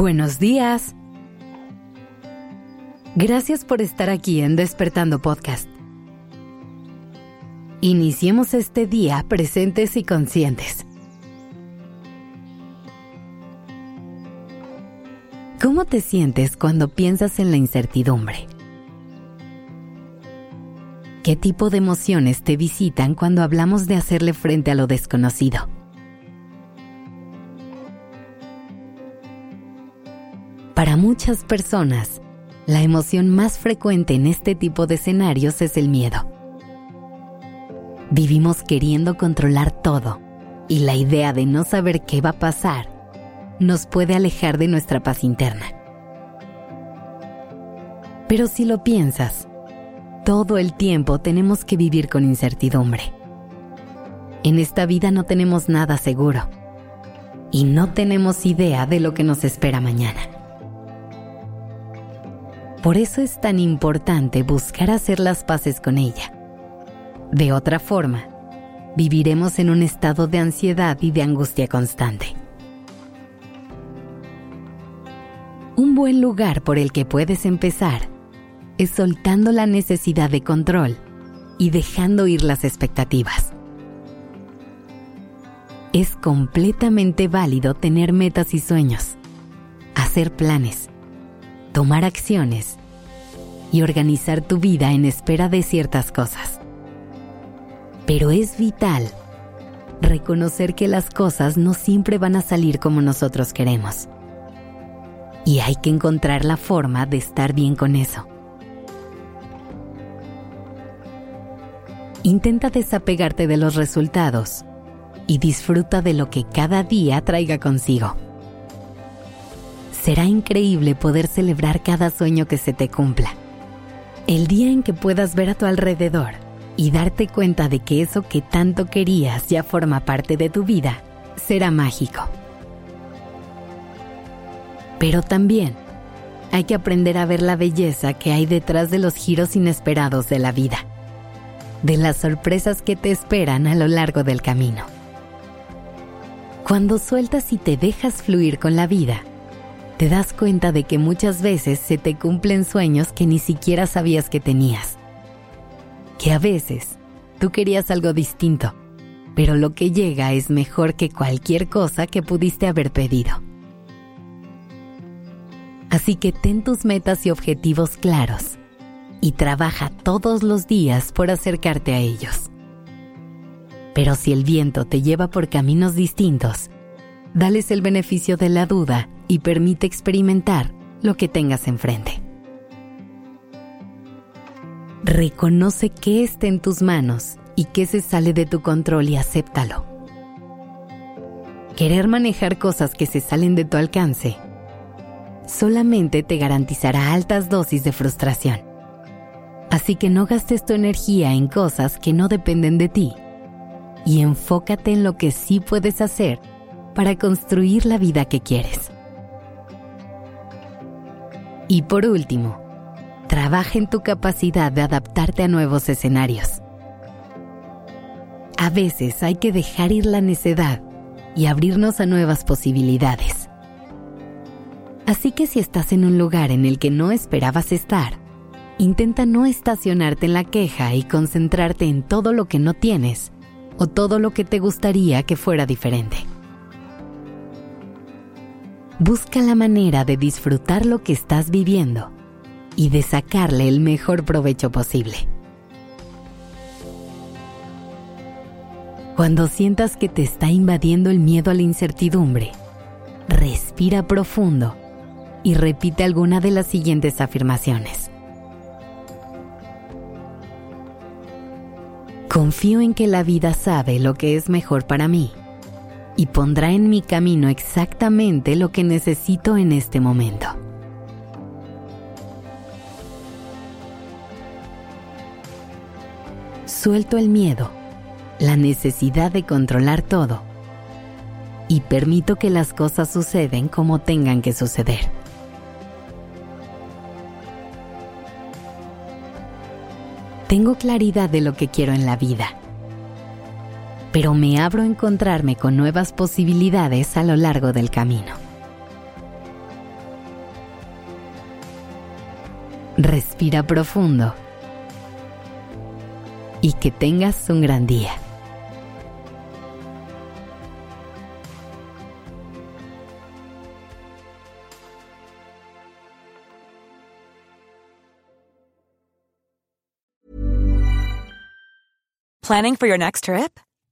Buenos días. Gracias por estar aquí en Despertando Podcast. Iniciemos este día presentes y conscientes. ¿Cómo te sientes cuando piensas en la incertidumbre? ¿Qué tipo de emociones te visitan cuando hablamos de hacerle frente a lo desconocido? Para muchas personas, la emoción más frecuente en este tipo de escenarios es el miedo. Vivimos queriendo controlar todo y la idea de no saber qué va a pasar nos puede alejar de nuestra paz interna. Pero si lo piensas, todo el tiempo tenemos que vivir con incertidumbre. En esta vida no tenemos nada seguro y no tenemos idea de lo que nos espera mañana. Por eso es tan importante buscar hacer las paces con ella. De otra forma, viviremos en un estado de ansiedad y de angustia constante. Un buen lugar por el que puedes empezar es soltando la necesidad de control y dejando ir las expectativas. Es completamente válido tener metas y sueños, hacer planes, tomar acciones y organizar tu vida en espera de ciertas cosas. Pero es vital reconocer que las cosas no siempre van a salir como nosotros queremos. Y hay que encontrar la forma de estar bien con eso. Intenta desapegarte de los resultados y disfruta de lo que cada día traiga consigo será increíble poder celebrar cada sueño que se te cumpla. El día en que puedas ver a tu alrededor y darte cuenta de que eso que tanto querías ya forma parte de tu vida, será mágico. Pero también hay que aprender a ver la belleza que hay detrás de los giros inesperados de la vida, de las sorpresas que te esperan a lo largo del camino. Cuando sueltas y te dejas fluir con la vida, te das cuenta de que muchas veces se te cumplen sueños que ni siquiera sabías que tenías. Que a veces tú querías algo distinto, pero lo que llega es mejor que cualquier cosa que pudiste haber pedido. Así que ten tus metas y objetivos claros y trabaja todos los días por acercarte a ellos. Pero si el viento te lleva por caminos distintos, dales el beneficio de la duda y permite experimentar lo que tengas enfrente. Reconoce qué está en tus manos y qué se sale de tu control y acéptalo. Querer manejar cosas que se salen de tu alcance solamente te garantizará altas dosis de frustración. Así que no gastes tu energía en cosas que no dependen de ti y enfócate en lo que sí puedes hacer para construir la vida que quieres. Y por último, trabaja en tu capacidad de adaptarte a nuevos escenarios. A veces hay que dejar ir la necedad y abrirnos a nuevas posibilidades. Así que si estás en un lugar en el que no esperabas estar, intenta no estacionarte en la queja y concentrarte en todo lo que no tienes o todo lo que te gustaría que fuera diferente busca la manera de disfrutar lo que estás viviendo y de sacarle el mejor provecho posible. Cuando sientas que te está invadiendo el miedo a la incertidumbre, respira profundo y repite alguna de las siguientes afirmaciones. Confío en que la vida sabe lo que es mejor para mí y pondrá en mi camino exactamente lo que necesito en este momento. Suelto el miedo, la necesidad de controlar todo y permito que las cosas suceden como tengan que suceder. Tengo claridad de lo que quiero en la vida pero me abro a encontrarme con nuevas posibilidades a lo largo del camino. Respira profundo y que tengas un gran día. Planning for your next trip?